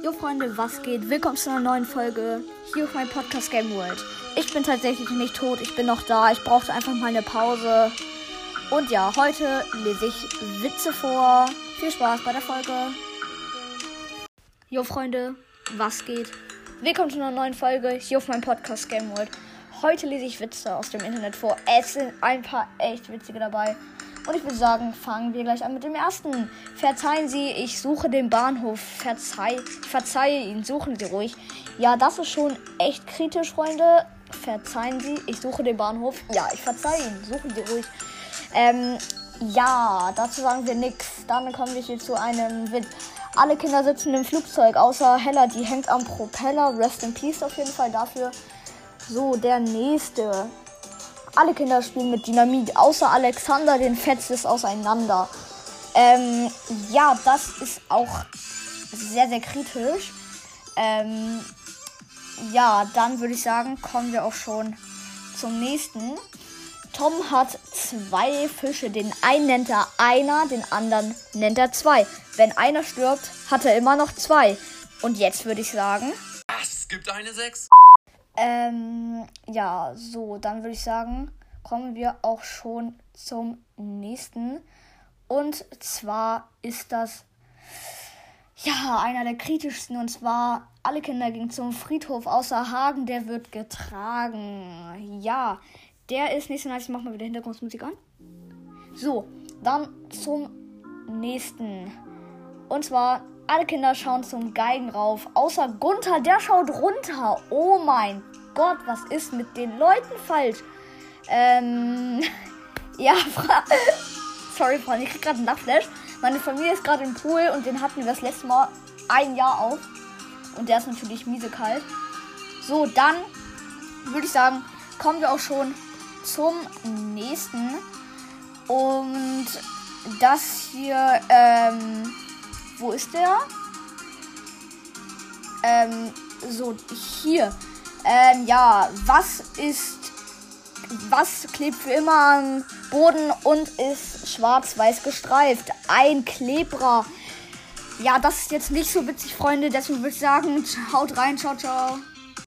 Jo Freunde, was geht? Willkommen zu einer neuen Folge hier auf meinem Podcast Game World. Ich bin tatsächlich nicht tot, ich bin noch da. Ich brauchte einfach mal eine Pause. Und ja, heute lese ich Witze vor. Viel Spaß bei der Folge. Jo Freunde, was geht? Willkommen zu einer neuen Folge hier auf meinem Podcast Game World. Heute lese ich Witze aus dem Internet vor. Es sind ein paar echt witzige dabei. Und ich würde sagen, fangen wir gleich an mit dem ersten. Verzeihen Sie, ich suche den Bahnhof. Verzeih, verzeihe ihn, suchen Sie ruhig. Ja, das ist schon echt kritisch, Freunde. Verzeihen Sie, ich suche den Bahnhof. Ja, ich verzeihe ihn, suchen Sie ruhig. Ähm, ja, dazu sagen wir nichts. Dann kommen wir hier zu einem Witz. Alle Kinder sitzen im Flugzeug, außer Hella, die hängt am Propeller. Rest in Peace auf jeden Fall dafür. So, der nächste. Alle Kinder spielen mit Dynamit, außer Alexander, den fetzt es auseinander. Ähm, ja, das ist auch sehr, sehr kritisch. Ähm, ja, dann würde ich sagen, kommen wir auch schon zum nächsten. Tom hat zwei Fische. Den einen nennt er einer, den anderen nennt er zwei. Wenn einer stirbt, hat er immer noch zwei. Und jetzt würde ich sagen. Es gibt eine Sechs. Ähm, ja, so, dann würde ich sagen, kommen wir auch schon zum nächsten. Und zwar ist das ja einer der kritischsten. Und zwar, alle Kinder gingen zum Friedhof außer Hagen, der wird getragen. Ja, der ist nicht so nice. Ich mach mal wieder Hintergrundmusik an. So, dann zum nächsten. Und zwar, alle Kinder schauen zum Geigen rauf, außer Gunther, der schaut runter. Oh mein Gott, was ist mit den Leuten falsch? Ähm, ja, sorry, Freunde, ich krieg gerade einen Nachtflash. Meine Familie ist gerade im Pool und den hatten wir das letzte Mal ein Jahr auf. Und der ist natürlich miese kalt. So, dann würde ich sagen, kommen wir auch schon zum nächsten. Und das hier, ähm, wo ist der? Ähm, so, hier. Ähm, ja, was ist, was klebt für immer am Boden und ist schwarz-weiß gestreift? Ein Klebrer. Ja, das ist jetzt nicht so witzig, Freunde. Deswegen würde ich sagen, haut rein, ciao, ciao.